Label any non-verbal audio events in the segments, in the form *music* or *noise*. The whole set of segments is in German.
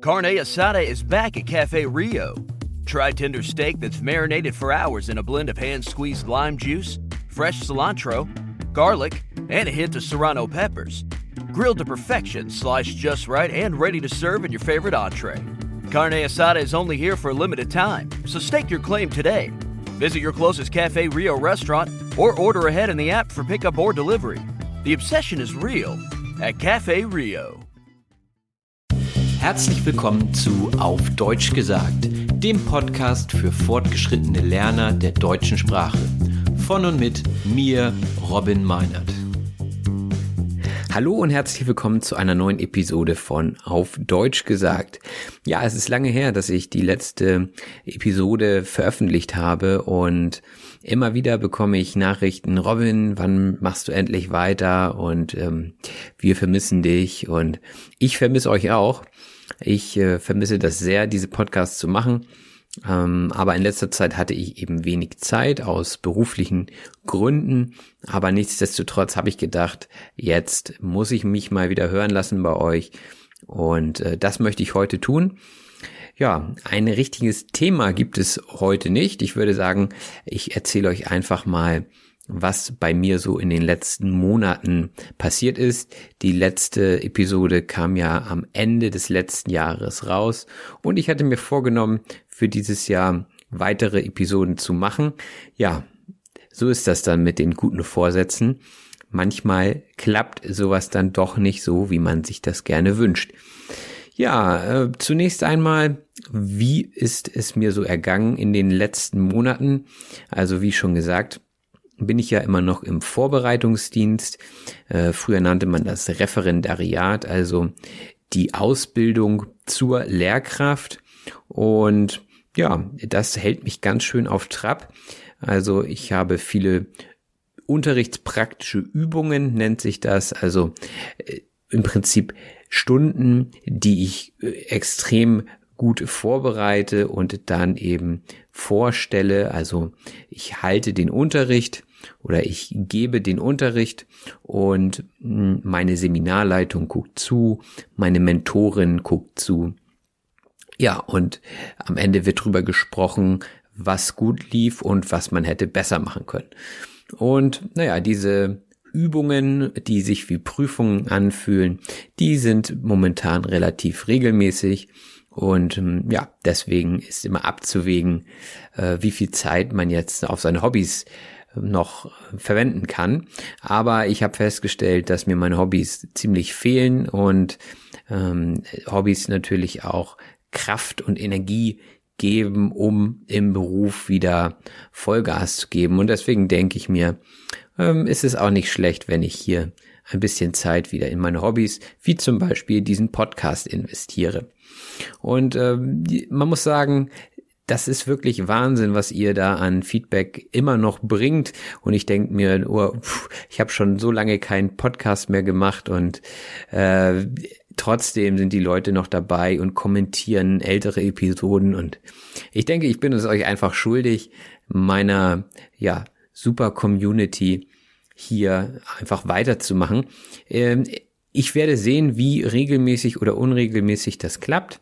Carne Asada is back at Cafe Rio. Try tender steak that's marinated for hours in a blend of hand squeezed lime juice, fresh cilantro, garlic, and a hint of serrano peppers. Grilled to perfection, sliced just right, and ready to serve in your favorite entree. Carne Asada is only here for a limited time, so stake your claim today. Visit your closest Cafe Rio restaurant or order ahead in the app for pickup or delivery. The obsession is real at Cafe Rio. Herzlich willkommen zu Auf Deutsch gesagt, dem Podcast für fortgeschrittene Lerner der deutschen Sprache. Von und mit mir, Robin Meinert. Hallo und herzlich willkommen zu einer neuen Episode von Auf Deutsch gesagt. Ja, es ist lange her, dass ich die letzte Episode veröffentlicht habe und immer wieder bekomme ich Nachrichten, Robin, wann machst du endlich weiter und ähm, wir vermissen dich und ich vermisse euch auch. Ich äh, vermisse das sehr, diese Podcasts zu machen. Ähm, aber in letzter Zeit hatte ich eben wenig Zeit aus beruflichen Gründen. Aber nichtsdestotrotz habe ich gedacht, jetzt muss ich mich mal wieder hören lassen bei euch. Und äh, das möchte ich heute tun. Ja, ein richtiges Thema gibt es heute nicht. Ich würde sagen, ich erzähle euch einfach mal, was bei mir so in den letzten Monaten passiert ist. Die letzte Episode kam ja am Ende des letzten Jahres raus und ich hatte mir vorgenommen, für dieses Jahr weitere Episoden zu machen. Ja, so ist das dann mit den guten Vorsätzen. Manchmal klappt sowas dann doch nicht so, wie man sich das gerne wünscht. Ja, äh, zunächst einmal, wie ist es mir so ergangen in den letzten Monaten? Also wie schon gesagt, bin ich ja immer noch im Vorbereitungsdienst. Äh, früher nannte man das Referendariat, also die Ausbildung zur Lehrkraft. Und ja, das hält mich ganz schön auf Trab. Also ich habe viele unterrichtspraktische Übungen, nennt sich das. Also äh, im Prinzip Stunden, die ich äh, extrem gut vorbereite und dann eben vorstelle. Also ich halte den Unterricht oder ich gebe den Unterricht und hm, meine Seminarleitung guckt zu, meine Mentorin guckt zu. Ja, und am Ende wird drüber gesprochen, was gut lief und was man hätte besser machen können. Und naja, diese Übungen, die sich wie Prüfungen anfühlen, die sind momentan relativ regelmäßig. Und hm, ja, deswegen ist immer abzuwägen, äh, wie viel Zeit man jetzt auf seine Hobbys noch verwenden kann. Aber ich habe festgestellt, dass mir meine Hobbys ziemlich fehlen und ähm, Hobbys natürlich auch Kraft und Energie geben, um im Beruf wieder Vollgas zu geben. Und deswegen denke ich mir, ähm, ist es auch nicht schlecht, wenn ich hier ein bisschen Zeit wieder in meine Hobbys, wie zum Beispiel diesen Podcast investiere. Und ähm, man muss sagen, das ist wirklich Wahnsinn, was ihr da an Feedback immer noch bringt. Und ich denke mir, oh, pff, ich habe schon so lange keinen Podcast mehr gemacht und äh, trotzdem sind die Leute noch dabei und kommentieren ältere Episoden und ich denke, ich bin es euch einfach schuldig, meiner, ja, super Community hier einfach weiterzumachen. Ähm, ich werde sehen, wie regelmäßig oder unregelmäßig das klappt.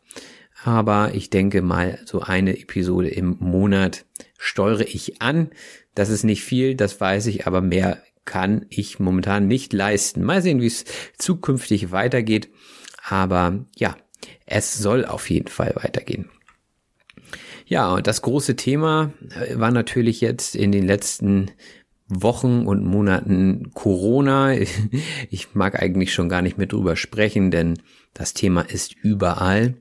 Aber ich denke mal, so eine Episode im Monat steuere ich an. Das ist nicht viel, das weiß ich, aber mehr kann ich momentan nicht leisten. Mal sehen, wie es zukünftig weitergeht. Aber ja, es soll auf jeden Fall weitergehen. Ja, und das große Thema äh, war natürlich jetzt in den letzten Wochen und Monaten Corona. *laughs* Ich mag eigentlich schon gar nicht mehr drüber sprechen, denn das Thema ist überall.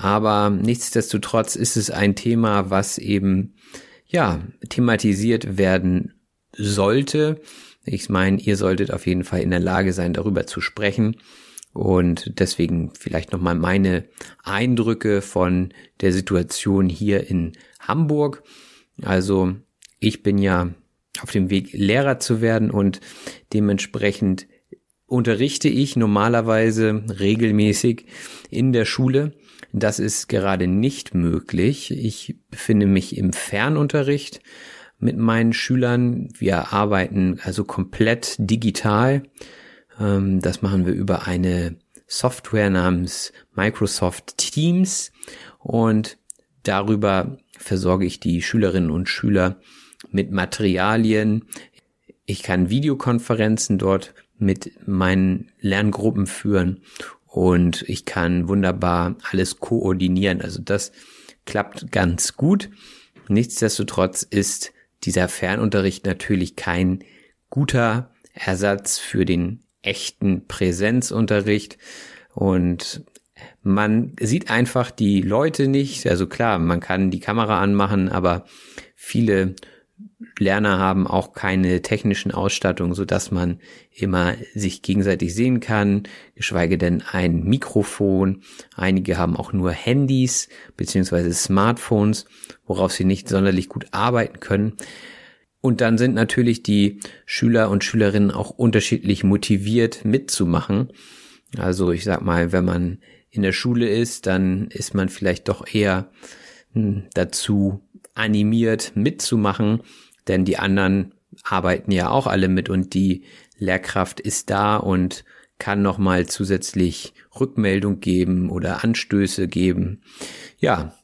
Aber nichtsdestotrotz ist es ein Thema, was eben, ja, thematisiert werden sollte. Ich meine, ihr solltet auf jeden Fall in der Lage sein, darüber zu sprechen. Und deswegen vielleicht nochmal meine Eindrücke von der Situation hier in Hamburg. Also ich bin ja auf dem Weg, Lehrer zu werden und dementsprechend unterrichte ich normalerweise regelmäßig in der Schule. Das ist gerade nicht möglich. Ich befinde mich im Fernunterricht mit meinen Schülern. Wir arbeiten also komplett digital. Ähm, das machen wir über eine Software namens Microsoft Teams und darüber versorge ich die Schülerinnen und Schüler mit Materialien. Ich kann Videokonferenzen dort mit meinen Lerngruppen führen und ich kann wunderbar alles koordinieren. Also das klappt ganz gut. Nichtsdestotrotz ist dieser Fernunterricht natürlich kein guter Ersatz für den echten Präsenzunterricht und man sieht einfach die Leute nicht. Also klar, man kann die Kamera anmachen, aber viele Lerner haben auch keine technischen Ausstattung, so dass man immer sich gegenseitig sehen kann, geschweige denn ein Mikrofon. Einige haben auch nur Handys beziehungsweise Smartphones, worauf sie nicht sonderlich gut arbeiten können. Und dann sind natürlich die Schüler und Schülerinnen auch unterschiedlich motiviert mitzumachen. Also ich sag mal, wenn man in der Schule ist, dann ist man vielleicht doch eher hm, dazu animiert mitzumachen, denn die anderen arbeiten ja auch alle mit und die Lehrkraft ist da und kann nochmal zusätzlich Rückmeldung geben oder Anstöße geben. Ja,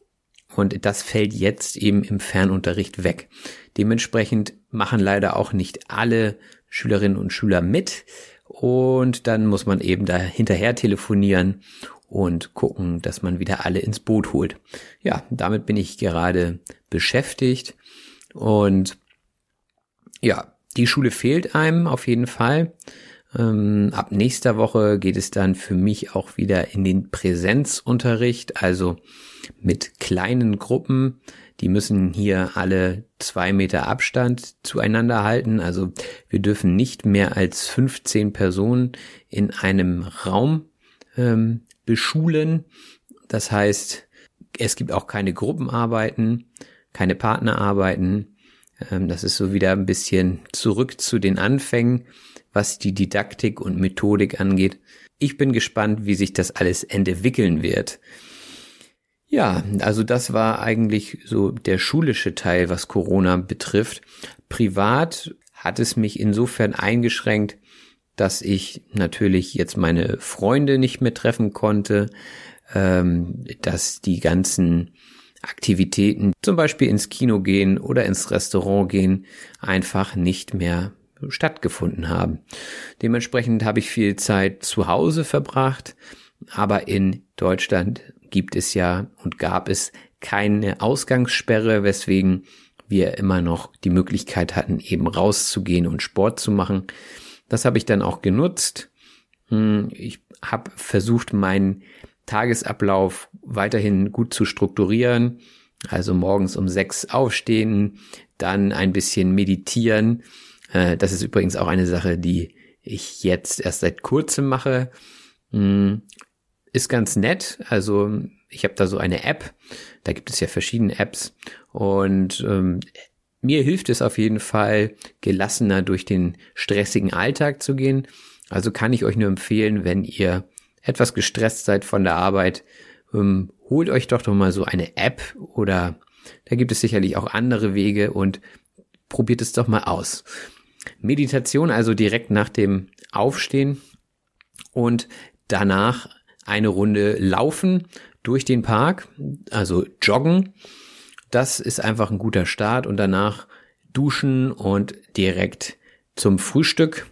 und das fällt jetzt eben im Fernunterricht weg. Dementsprechend machen leider auch nicht alle Schülerinnen und Schüler mit. Und dann muss man eben da hinterher telefonieren und gucken, dass man wieder alle ins Boot holt. Ja, damit bin ich gerade beschäftigt. Und ja, die Schule fehlt einem auf jeden Fall. Ähm, ab nächster Woche geht es dann für mich auch wieder in den Präsenzunterricht, also mit kleinen Gruppen. Die müssen hier alle zwei Meter Abstand zueinander halten. Also wir dürfen nicht mehr als 15 Personen in einem Raum ähm, beschulen. Das heißt, es gibt auch keine Gruppenarbeiten, keine Partnerarbeiten. Ähm, das ist so wieder ein bisschen zurück zu den Anfängen, was die Didaktik und Methodik angeht. Ich bin gespannt, wie sich das alles entwickeln wird. Ja, also das war eigentlich so der schulische Teil, was Corona betrifft. Privat hat es mich insofern eingeschränkt, dass ich natürlich jetzt meine Freunde nicht mehr treffen konnte, ähm, dass die ganzen Aktivitäten, zum Beispiel ins Kino gehen oder ins Restaurant gehen, einfach nicht mehr stattgefunden haben. Dementsprechend habe ich viel Zeit zu Hause verbracht, aber in Deutschland gibt es ja und gab es keine Ausgangssperre, weswegen wir immer noch die Möglichkeit hatten, eben rauszugehen und Sport zu machen. Das habe ich dann auch genutzt. Hm, ich habe versucht, meinen Tagesablauf weiterhin gut zu strukturieren. Also morgens um sechs aufstehen, dann ein bisschen meditieren. Äh, das ist übrigens auch eine Sache, die ich jetzt erst seit kurzem mache. Hm, ist ganz nett. Also ich habe da so eine App. Da gibt es ja verschiedene Apps. Und ähm, mir hilft es auf jeden Fall, gelassener durch den stressigen Alltag zu gehen. Also kann ich euch nur empfehlen, wenn ihr etwas gestresst seid von der Arbeit, ähm, holt euch doch doch mal so eine App oder da gibt es sicherlich auch andere Wege und probiert es doch mal aus. Meditation also direkt nach dem Aufstehen und danach eine Runde laufen durch den Park, also joggen. Das ist einfach ein guter Start und danach duschen und direkt zum Frühstück.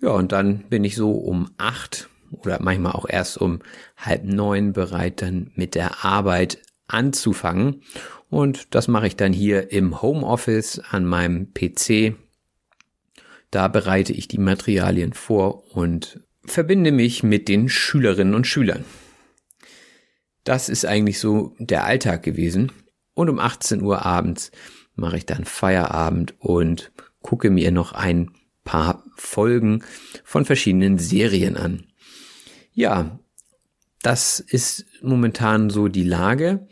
Ja, und dann bin ich so um acht oder manchmal auch erst um halb neun bereit, dann mit der Arbeit anzufangen. Und das mache ich dann hier im Homeoffice an meinem PC. Da bereite ich die Materialien vor und verbinde mich mit den Schülerinnen und Schülern. Das ist eigentlich so der Alltag gewesen. Und um 18 Uhr abends mache ich dann Feierabend und gucke mir noch ein paar Folgen von verschiedenen Serien an. Ja, das ist momentan so die Lage.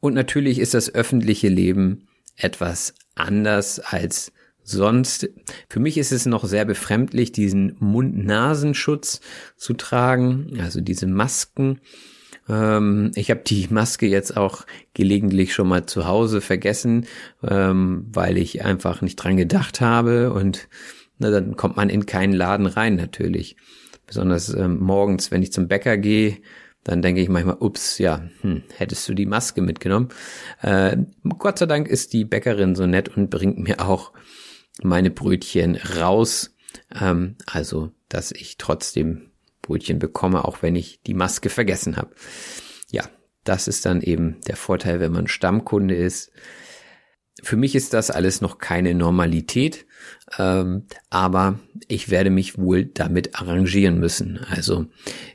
Und natürlich ist das öffentliche Leben etwas anders als sonst. Für mich ist es noch sehr befremdlich, diesen Mund-Nasenschutz zu tragen, also diese Masken. Ähm, ich habe die Maske jetzt auch gelegentlich schon mal zu Hause vergessen, ähm, weil ich einfach nicht dran gedacht habe und dann kommt man in keinen Laden rein natürlich. Besonders ähm, morgens, wenn ich zum Bäcker gehe, dann denke ich manchmal, ups, ja, hm, hättest du die Maske mitgenommen. Äh, Gott sei Dank ist die Bäckerin so nett und bringt mir auch meine Brötchen raus. Ähm, also, dass ich trotzdem Brötchen bekomme, auch wenn ich die Maske vergessen habe. Ja, das ist dann eben der Vorteil, wenn man Stammkunde ist. Für mich ist das alles noch keine Normalität, ähm, aber ich werde mich wohl damit arrangieren müssen. Also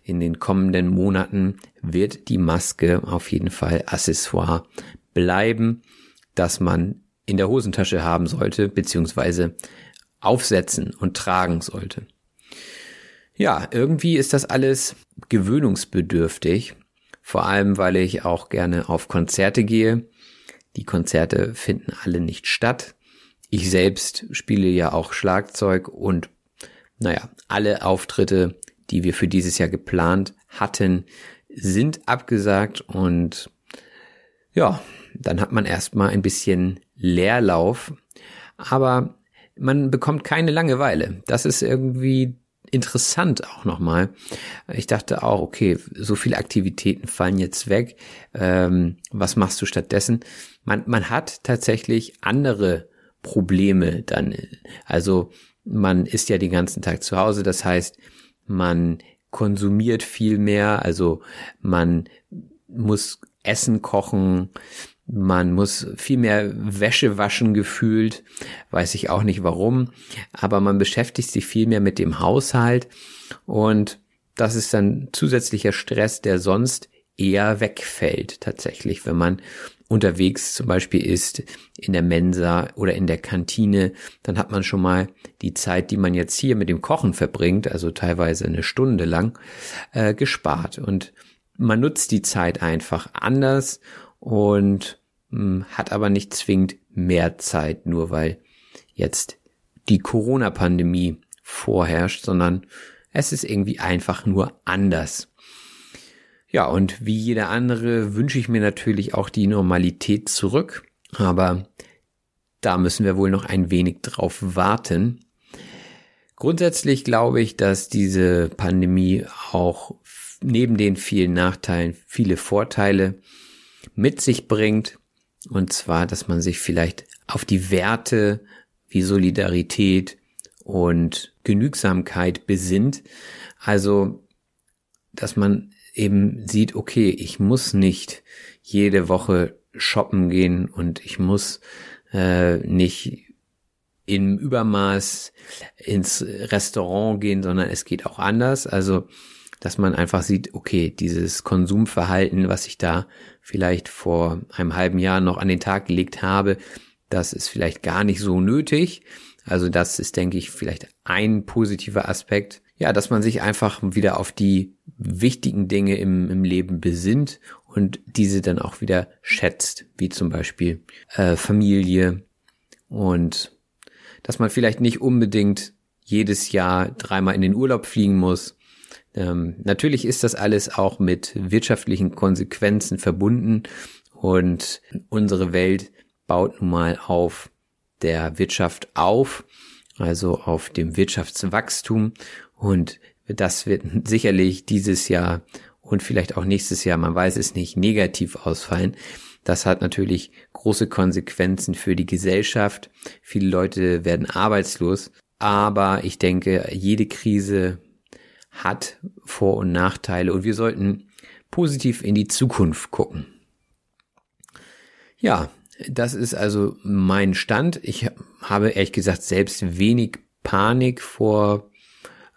in den kommenden Monaten wird die Maske auf jeden Fall Accessoire bleiben, dass man in der Hosentasche haben sollte, beziehungsweise aufsetzen und tragen sollte. Ja, irgendwie ist das alles gewöhnungsbedürftig, vor allem weil ich auch gerne auf Konzerte gehe. Die Konzerte finden alle nicht statt. Ich selbst spiele ja auch Schlagzeug und naja, alle Auftritte, die wir für dieses Jahr geplant hatten, sind abgesagt und ja, dann hat man erstmal ein bisschen Leerlauf, aber man bekommt keine Langeweile. Das ist irgendwie interessant auch nochmal. Ich dachte auch, okay, so viele Aktivitäten fallen jetzt weg. Ähm, was machst du stattdessen? Man, man hat tatsächlich andere Probleme dann. Also man ist ja den ganzen Tag zu Hause, das heißt, man konsumiert viel mehr, also man muss Essen kochen, man muss viel mehr Wäsche waschen gefühlt, weiß ich auch nicht warum, aber man beschäftigt sich viel mehr mit dem Haushalt und das ist dann zusätzlicher Stress, der sonst eher wegfällt tatsächlich, wenn man unterwegs zum Beispiel ist in der Mensa oder in der Kantine, dann hat man schon mal die Zeit, die man jetzt hier mit dem Kochen verbringt, also teilweise eine Stunde lang, äh, gespart. Und man nutzt die Zeit einfach anders und hat aber nicht zwingend mehr Zeit, nur weil jetzt die Corona-Pandemie vorherrscht, sondern es ist irgendwie einfach nur anders. Ja, und wie jeder andere wünsche ich mir natürlich auch die Normalität zurück, aber da müssen wir wohl noch ein wenig drauf warten. Grundsätzlich glaube ich, dass diese Pandemie auch neben den vielen Nachteilen viele Vorteile mit sich bringt. Und zwar, dass man sich vielleicht auf die Werte wie Solidarität und Genügsamkeit besinnt. Also, dass man eben sieht, okay, ich muss nicht jede Woche shoppen gehen und ich muss äh, nicht im Übermaß ins Restaurant gehen, sondern es geht auch anders. Also, dass man einfach sieht, okay, dieses Konsumverhalten, was ich da vielleicht vor einem halben Jahr noch an den Tag gelegt habe, das ist vielleicht gar nicht so nötig. Also das ist, denke ich, vielleicht ein positiver Aspekt. Ja, dass man sich einfach wieder auf die wichtigen Dinge im, im Leben besinnt und diese dann auch wieder schätzt, wie zum Beispiel äh, Familie und dass man vielleicht nicht unbedingt jedes Jahr dreimal in den Urlaub fliegen muss, Ähm, natürlich ist das alles auch mit wirtschaftlichen Konsequenzen verbunden und unsere Welt baut nun mal auf der Wirtschaft auf, also auf dem Wirtschaftswachstum und das wird sicherlich dieses Jahr und vielleicht auch nächstes Jahr, man weiß es nicht, negativ ausfallen. Das hat natürlich große Konsequenzen für die Gesellschaft. Viele Leute werden arbeitslos. Aber ich denke, jede Krise hat Vor- und Nachteile und wir sollten positiv in die Zukunft gucken. Ja, das ist also mein Stand. Ich habe ehrlich gesagt selbst wenig Panik vor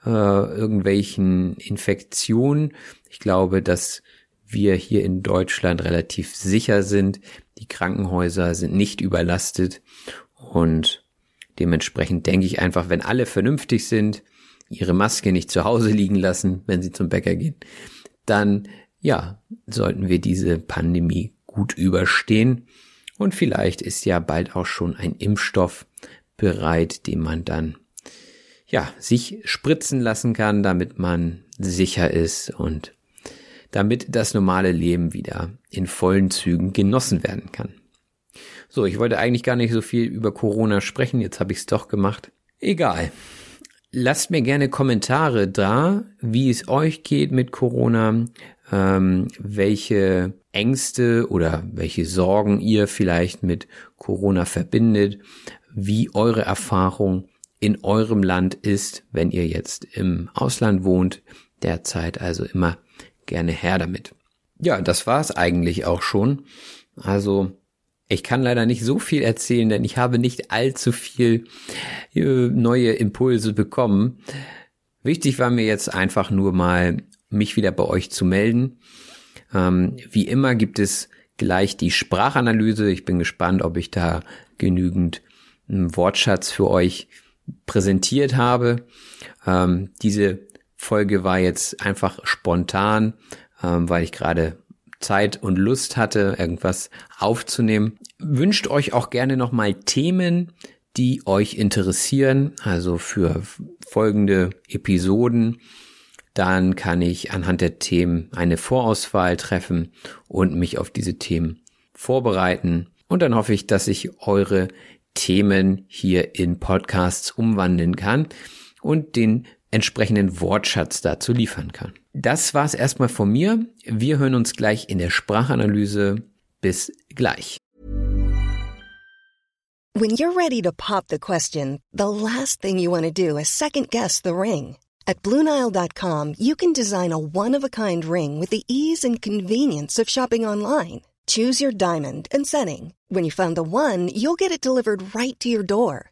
äh, irgendwelchen Infektionen. Ich glaube, dass wir hier in Deutschland relativ sicher sind. Die Krankenhäuser sind nicht überlastet und dementsprechend denke ich einfach, wenn alle vernünftig sind, ihre Maske nicht zu Hause liegen lassen, wenn sie zum Bäcker gehen, dann ja, sollten wir diese Pandemie gut überstehen. Und vielleicht ist ja bald auch schon ein Impfstoff bereit, den man dann ja, sich spritzen lassen kann, damit man sicher ist und damit das normale Leben wieder in vollen Zügen genossen werden kann. So, ich wollte eigentlich gar nicht so viel über Corona sprechen, jetzt habe ich es doch gemacht. Egal. Lasst mir gerne Kommentare da, wie es euch geht mit Corona, ähm, welche Ängste oder welche Sorgen ihr vielleicht mit Corona verbindet, wie eure Erfahrung in eurem Land ist, wenn ihr jetzt im Ausland wohnt, derzeit also immer gerne her damit. Ja, das war's eigentlich auch schon. Also ich kann leider nicht so viel erzählen, denn ich habe nicht allzu viel äh, neue Impulse bekommen. Wichtig war mir jetzt einfach nur mal, mich wieder bei euch zu melden. Ähm, wie immer gibt es gleich die Sprachanalyse. Ich bin gespannt, ob ich da genügend einen Wortschatz für euch präsentiert habe. Ähm, diese Folge war jetzt einfach spontan, ähm, weil ich gerade Zeit und Lust hatte, irgendwas aufzunehmen. Wünscht euch auch gerne nochmal Themen, die euch interessieren, also für folgende Episoden. Dann kann ich anhand der Themen eine Vorauswahl treffen und mich auf diese Themen vorbereiten. Und dann hoffe ich, dass ich eure Themen hier in Podcasts umwandeln kann und den entsprechenden Wortschatz dazu liefern kann. Das war's erstmal von mir. Wir hören uns gleich in der Sprachanalyse. Bis gleich. When you're ready to pop the question, the last thing you want to do is second guess the ring. At BlueNile.com you can design a one-of-a-kind ring with the ease and convenience of shopping online. Choose your diamond and setting. When you find the one, you'll get it delivered right to your door.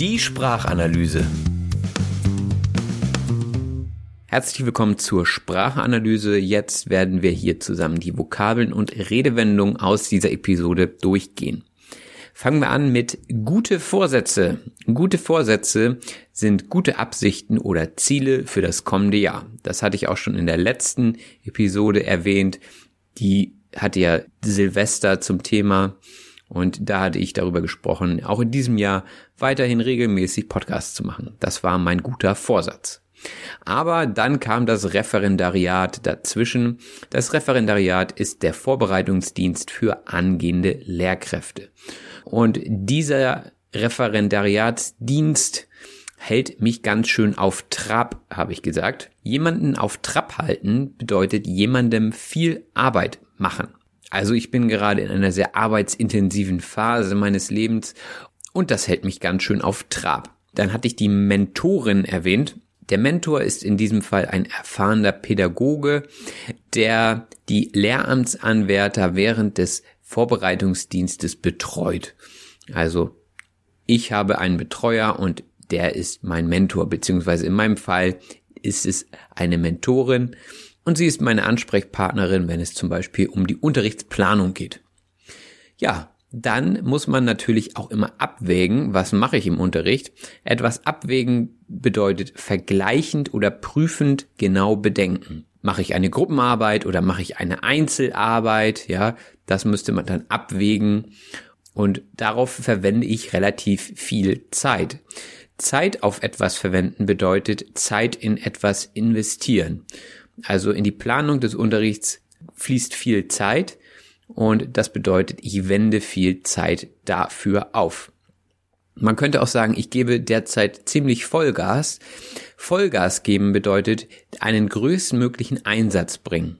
Die Sprachanalyse. Herzlich willkommen zur Sprachanalyse. Jetzt werden wir hier zusammen die Vokabeln und Redewendungen aus dieser Episode durchgehen. Fangen wir an mit gute Vorsätze. Gute Vorsätze sind gute Absichten oder Ziele für das kommende Jahr. Das hatte ich auch schon in der letzten Episode erwähnt. Die hatte ja Silvester zum Thema und da hatte ich darüber gesprochen, auch in diesem Jahr weiterhin regelmäßig Podcasts zu machen. Das war mein guter Vorsatz. Aber dann kam das Referendariat dazwischen. Das Referendariat ist der Vorbereitungsdienst für angehende Lehrkräfte. Und dieser Referendariatsdienst hält mich ganz schön auf Trab, habe ich gesagt. Jemanden auf Trab halten bedeutet jemandem viel Arbeit machen. Also ich bin gerade in einer sehr arbeitsintensiven Phase meines Lebens und das hält mich ganz schön auf Trab. Dann hatte ich die Mentorin erwähnt. Der Mentor ist in diesem Fall ein erfahrener Pädagoge, der die Lehramtsanwärter während des Vorbereitungsdienstes betreut. Also ich habe einen Betreuer und der ist mein Mentor, beziehungsweise in meinem Fall ist es eine Mentorin und sie ist meine Ansprechpartnerin, wenn es zum Beispiel um die Unterrichtsplanung geht. Ja, dann muss man natürlich auch immer abwägen, was mache ich im Unterricht. Etwas abwägen bedeutet vergleichend oder prüfend genau bedenken. Mache ich eine Gruppenarbeit oder mache ich eine Einzelarbeit? Ja, das müsste man dann abwägen. Und darauf verwende ich relativ viel Zeit. Zeit auf etwas verwenden bedeutet Zeit in etwas investieren. Also in die Planung des Unterrichts fließt viel Zeit und das bedeutet, ich wende viel Zeit dafür auf. Man könnte auch sagen, ich gebe derzeit ziemlich Vollgas. Vollgas geben bedeutet einen größtmöglichen Einsatz bringen.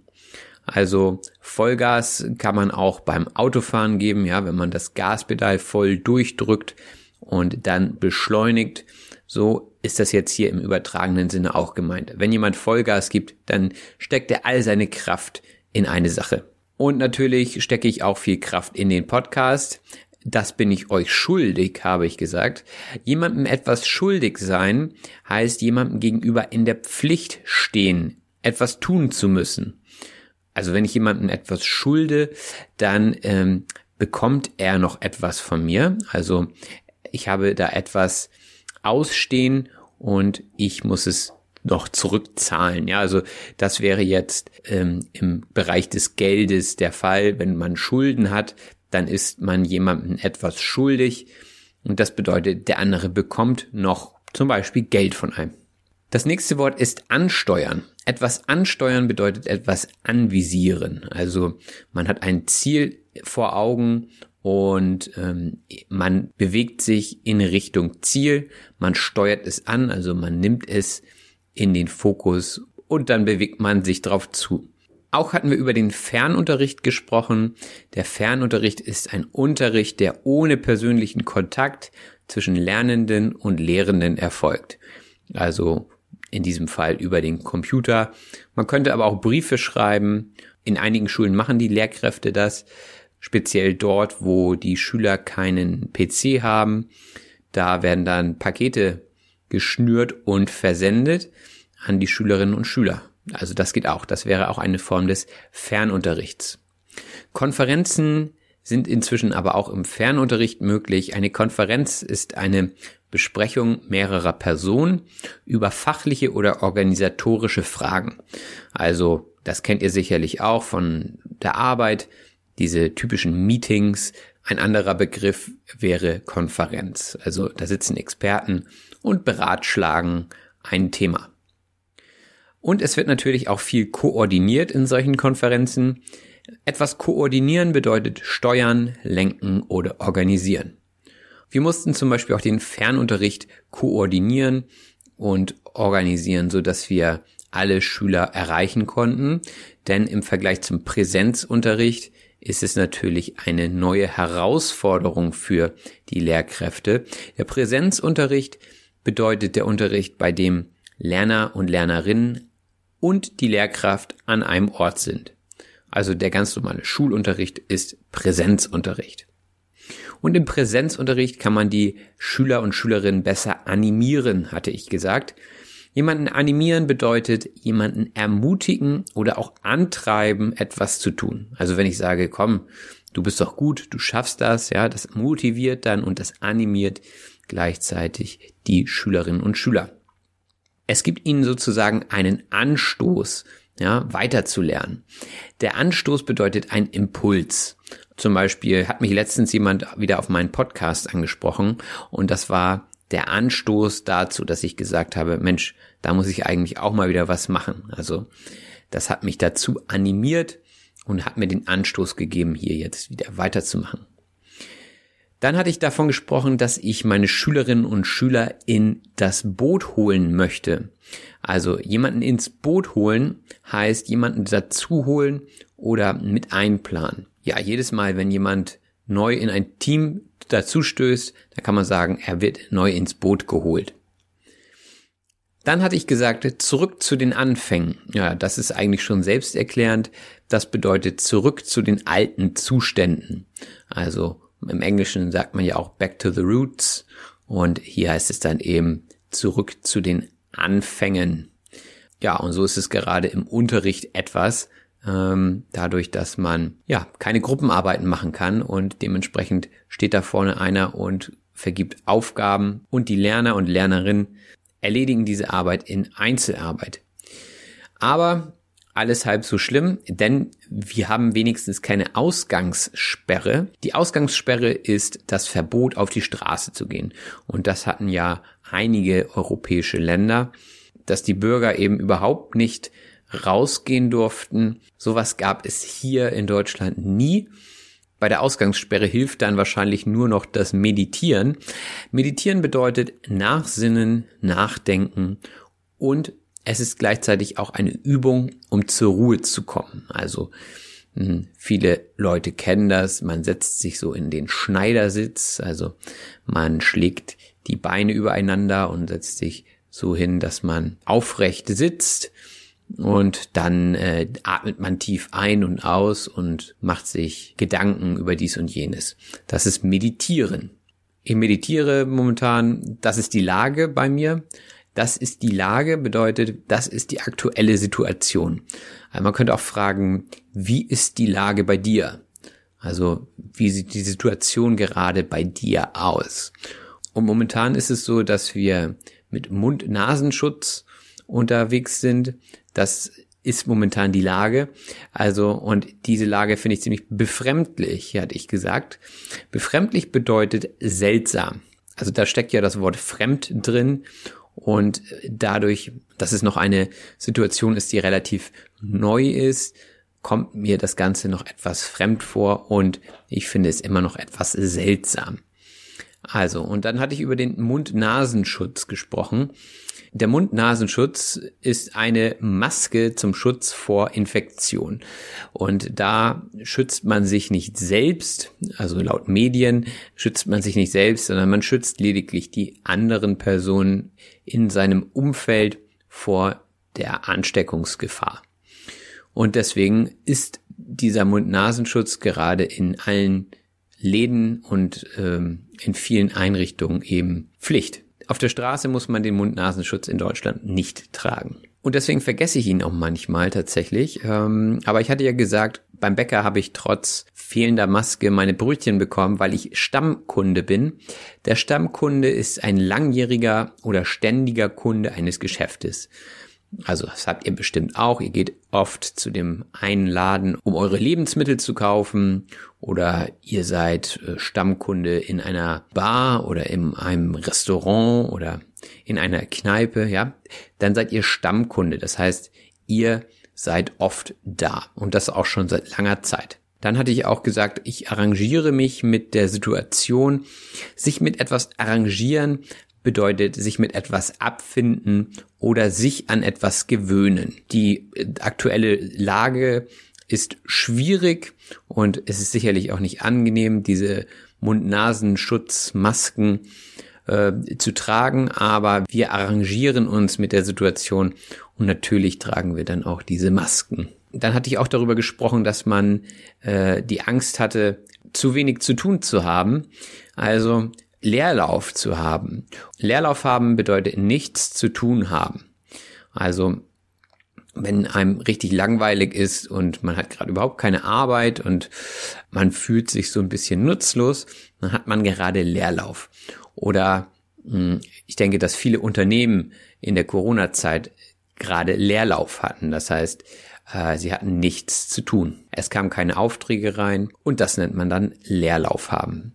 Also Vollgas kann man auch beim Autofahren geben, ja, wenn man das Gaspedal voll durchdrückt und dann beschleunigt. So ist das jetzt hier im übertragenen Sinne auch gemeint. Wenn jemand Vollgas gibt, dann steckt er all seine Kraft in eine Sache. Und natürlich stecke ich auch viel Kraft in den Podcast. Das bin ich euch schuldig, habe ich gesagt. Jemandem etwas schuldig sein heißt jemandem gegenüber in der Pflicht stehen, etwas tun zu müssen. Also wenn ich jemandem etwas schulde, dann ähm, bekommt er noch etwas von mir. Also ich habe da etwas ausstehen und ich muss es noch zurückzahlen. Ja, also das wäre jetzt ähm, im Bereich des Geldes der Fall. Wenn man Schulden hat, dann ist man jemandem etwas schuldig und das bedeutet, der andere bekommt noch zum Beispiel Geld von einem. Das nächste Wort ist ansteuern. Etwas ansteuern bedeutet etwas anvisieren. Also man hat ein Ziel vor Augen und ähm, man bewegt sich in Richtung Ziel, man steuert es an, also man nimmt es in den Fokus und dann bewegt man sich drauf zu. Auch hatten wir über den Fernunterricht gesprochen. Der Fernunterricht ist ein Unterricht, der ohne persönlichen Kontakt zwischen Lernenden und Lehrenden erfolgt. Also in diesem Fall über den Computer. Man könnte aber auch Briefe schreiben. In einigen Schulen machen die Lehrkräfte das, speziell dort, wo die Schüler keinen PC haben. Da werden dann Pakete geschnürt und versendet an die Schülerinnen und Schüler. Also das geht auch. Das wäre auch eine Form des Fernunterrichts. Konferenzen sind inzwischen aber auch im Fernunterricht möglich. Eine Konferenz ist eine Besprechung mehrerer Personen über fachliche oder organisatorische Fragen. Also das kennt ihr sicherlich auch von der Arbeit, diese typischen Meetings. Ein anderer Begriff wäre Konferenz. Also da sitzen Experten und beratschlagen ein Thema. Und es wird natürlich auch viel koordiniert in solchen Konferenzen. Etwas koordinieren bedeutet steuern, lenken oder organisieren. Wir mussten zum Beispiel auch den Fernunterricht koordinieren und organisieren, so dass wir alle Schüler erreichen konnten. Denn im Vergleich zum Präsenzunterricht ist es natürlich eine neue Herausforderung für die Lehrkräfte. Der Präsenzunterricht bedeutet der Unterricht, bei dem Lerner und Lernerinnen und die Lehrkraft an einem Ort sind. Also der ganz normale Schulunterricht ist Präsenzunterricht. Und im Präsenzunterricht kann man die Schüler und Schülerinnen besser animieren, hatte ich gesagt. Jemanden animieren bedeutet jemanden ermutigen oder auch antreiben, etwas zu tun. Also wenn ich sage, komm, du bist doch gut, du schaffst das, ja, das motiviert dann und das animiert gleichzeitig die Schülerinnen und Schüler. Es gibt ihnen sozusagen einen Anstoß, ja, weiterzulernen. Der Anstoß bedeutet ein Impuls. Zum Beispiel hat mich letztens jemand wieder auf meinen Podcast angesprochen und das war der Anstoß dazu, dass ich gesagt habe, Mensch, da muss ich eigentlich auch mal wieder was machen. Also das hat mich dazu animiert und hat mir den Anstoß gegeben, hier jetzt wieder weiterzumachen. Dann hatte ich davon gesprochen, dass ich meine Schülerinnen und Schüler in das Boot holen möchte. Also jemanden ins Boot holen heißt jemanden dazu holen oder mit einplanen. Ja, jedes Mal, wenn jemand neu in ein Team dazu stößt, dann kann man sagen, er wird neu ins Boot geholt. Dann hatte ich gesagt, zurück zu den Anfängen. Ja, das ist eigentlich schon selbsterklärend. Das bedeutet zurück zu den alten Zuständen. Also im Englischen sagt man ja auch back to the roots. Und hier heißt es dann eben zurück zu den Anfängen. Ja, und so ist es gerade im Unterricht etwas, ähm, dadurch, dass man ja keine Gruppenarbeiten machen kann und dementsprechend steht da vorne einer und vergibt Aufgaben und die Lerner und Lernerinnen erledigen diese Arbeit in Einzelarbeit. Aber alles halb so schlimm, denn wir haben wenigstens keine Ausgangssperre. Die Ausgangssperre ist das Verbot, auf die Straße zu gehen. Und das hatten ja einige europäische Länder, dass die Bürger eben überhaupt nicht rausgehen durften. Sowas gab es hier in Deutschland nie. Bei der Ausgangssperre hilft dann wahrscheinlich nur noch das Meditieren. Meditieren bedeutet Nachsinnen, Nachdenken und es ist gleichzeitig auch eine Übung, um zur Ruhe zu kommen. Also hm, viele Leute kennen das. Man setzt sich so in den Schneidersitz, also man schlägt die Beine übereinander und setzt sich so hin, dass man aufrecht sitzt und dann äh, atmet man tief ein und aus und macht sich Gedanken über dies und jenes. Das ist Meditieren. Ich meditiere momentan, das ist die Lage bei mir. Das ist die Lage bedeutet, das ist die aktuelle Situation. Also man könnte auch fragen, wie ist die Lage bei dir? Also wie sieht die Situation gerade bei dir aus? Und momentan ist es so, dass wir mit Mund-Nasenschutz unterwegs sind. Das ist momentan die Lage. Also, und diese Lage finde ich ziemlich befremdlich, hatte ich gesagt. Befremdlich bedeutet seltsam. Also da steckt ja das Wort fremd drin und dadurch, dass es noch eine Situation ist, die relativ neu ist, kommt mir das Ganze noch etwas fremd vor und ich finde es immer noch etwas seltsam. Also, und dann hatte ich über den Mund-Nasenschutz gesprochen. Der Mund-Nasenschutz ist eine Maske zum Schutz vor Infektion. Und da schützt man sich nicht selbst, also laut Medien schützt man sich nicht selbst, sondern man schützt lediglich die anderen Personen in seinem Umfeld vor der Ansteckungsgefahr. Und deswegen ist dieser Mund-Nasenschutz gerade in allen Läden und ähm, in vielen Einrichtungen eben Pflicht. Auf der Straße muss man den Mund-Nasenschutz in Deutschland nicht tragen. Und deswegen vergesse ich ihn auch manchmal tatsächlich. Ähm, aber ich hatte ja gesagt, beim Bäcker habe ich trotz fehlender Maske meine Brötchen bekommen, weil ich Stammkunde bin. Der Stammkunde ist ein langjähriger oder ständiger Kunde eines Geschäftes. Also das habt ihr bestimmt auch. Ihr geht oft zu dem einen Laden, um eure Lebensmittel zu kaufen oder ihr seid äh, Stammkunde in einer Bar oder in einem Restaurant oder in einer Kneipe, ja, dann seid ihr Stammkunde. Das heißt, ihr seid oft da und das auch schon seit langer Zeit. Dann hatte ich auch gesagt, ich arrangiere mich mit der Situation. Sich mit etwas arrangieren bedeutet sich mit etwas abfinden oder sich an etwas gewöhnen. Die aktuelle Lage ist schwierig und es ist sicherlich auch nicht angenehm, diese Mund-Nasen-Schutz-Masken äh, zu tragen, aber wir arrangieren uns mit der Situation und natürlich tragen wir dann auch diese Masken. Dann hatte ich auch darüber gesprochen, dass man äh, die Angst hatte, zu wenig zu tun zu haben. Also Leerlauf zu haben. Leerlauf haben bedeutet nichts zu tun haben. Also wenn einem richtig langweilig ist und man hat gerade überhaupt keine Arbeit und man fühlt sich so ein bisschen nutzlos, dann hat man gerade Leerlauf. Oder hm, ich denke, dass viele Unternehmen in der Corona-Zeit gerade Leerlauf hatten. Das heißt, sie hatten nichts zu tun. Es kamen keine Aufträge rein und das nennt man dann Leerlauf haben.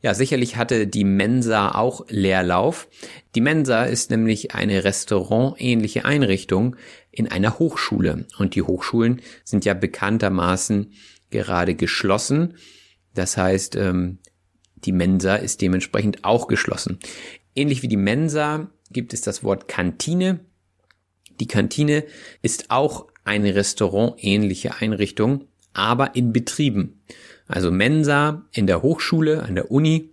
Ja, sicherlich hatte die Mensa auch Leerlauf. Die Mensa ist nämlich eine restaurantähnliche Einrichtung in einer Hochschule. Und die Hochschulen sind ja bekanntermaßen gerade geschlossen. Das heißt, ähm, die Mensa ist dementsprechend auch geschlossen. Ähnlich wie die Mensa gibt es das Wort Kantine. Die Kantine ist auch eine restaurantähnliche Einrichtung, aber in Betrieben. Also Mensa in der Hochschule, an der Uni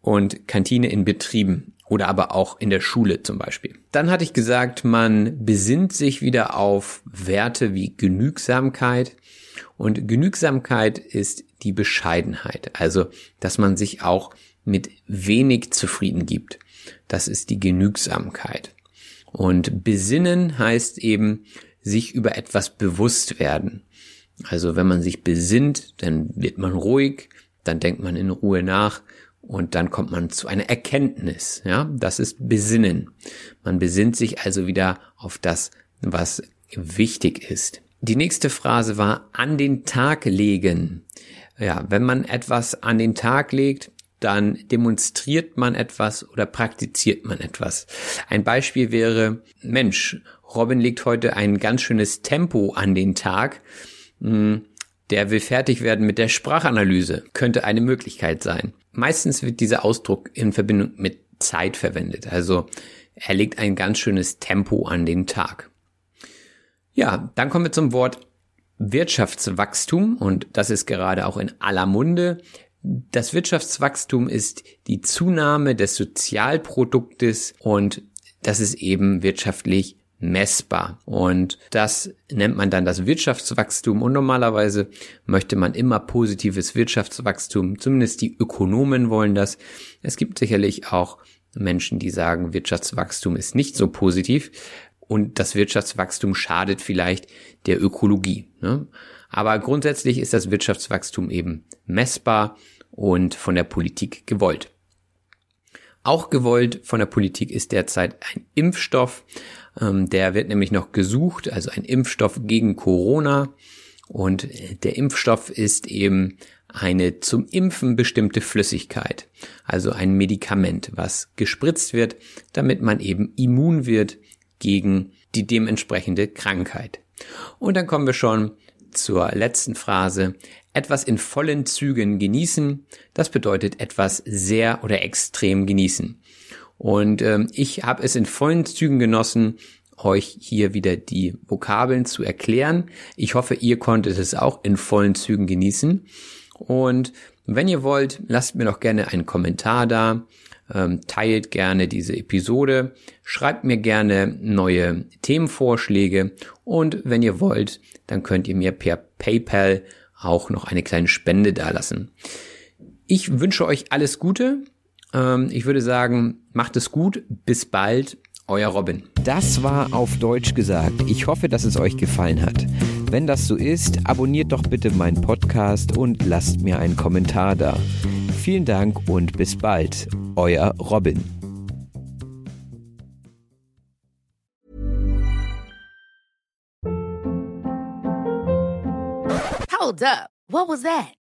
und Kantine in Betrieben oder aber auch in der Schule zum Beispiel. Dann hatte ich gesagt, man besinnt sich wieder auf Werte wie Genügsamkeit. Und Genügsamkeit ist die Bescheidenheit, also dass man sich auch mit wenig zufrieden gibt. Das ist die Genügsamkeit. Und besinnen heißt eben sich über etwas bewusst werden. Also wenn man sich besinnt, dann wird man ruhig, dann denkt man in Ruhe nach und dann kommt man zu einer Erkenntnis. Ja, das ist Besinnen. Man besinnt sich also wieder auf das, was wichtig ist. Die nächste Phrase war an den Tag legen. Ja, wenn man etwas an den Tag legt, dann demonstriert man etwas oder praktiziert man etwas. Ein Beispiel wäre, Mensch, Robin legt heute ein ganz schönes Tempo an den Tag. Hm, der will fertig werden mit der Sprachanalyse. Könnte eine Möglichkeit sein. Meistens wird dieser Ausdruck in Verbindung mit Zeit verwendet. Also er legt ein ganz schönes Tempo an den Tag. Ja, dann kommen wir zum Wort Wirtschaftswachstum und das ist gerade auch in aller Munde. Das Wirtschaftswachstum ist die Zunahme des Sozialproduktes und das ist eben wirtschaftlich messbar. Und das nennt man dann das Wirtschaftswachstum. Und normalerweise möchte man immer positives Wirtschaftswachstum. Zumindest die Ökonomen wollen das. Es gibt sicherlich auch Menschen, die sagen, Wirtschaftswachstum ist nicht so positiv. Und das Wirtschaftswachstum schadet vielleicht der Ökologie. Ne? Aber grundsätzlich ist das Wirtschaftswachstum eben messbar und von der Politik gewollt. Auch gewollt von der Politik ist derzeit ein Impfstoff. Ähm, der wird nämlich noch gesucht, also ein Impfstoff gegen Corona. Und der Impfstoff ist eben eine zum Impfen bestimmte Flüssigkeit, also ein Medikament, was gespritzt wird, damit man eben immun wird gegen die dementsprechende Krankheit. Und dann kommen wir schon zur letzten Phrase. Etwas in vollen Zügen genießen, das bedeutet etwas sehr oder extrem genießen. Und ähm, ich habe es in vollen Zügen genossen, euch hier wieder die Vokabeln zu erklären. Ich hoffe, ihr konntet es auch in vollen Zügen genießen. Und wenn ihr wollt, lasst mir doch gerne einen Kommentar da, ähm, teilt gerne diese Episode, schreibt mir gerne neue Themenvorschläge und wenn ihr wollt, dann könnt ihr mir per PayPal auch noch eine kleine Spende dalassen. Ich wünsche euch alles Gute. Ähm, ich würde sagen, macht es gut. Bis bald. Euer Robin. Das war auf Deutsch gesagt. Ich hoffe, dass es euch gefallen hat. Wenn das so ist, abonniert doch bitte meinen Podcast und lasst mir einen Kommentar da. Vielen Dank und bis bald. Euer Robin. Hold up. What was that?